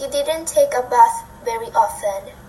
He didn't take a bath very often.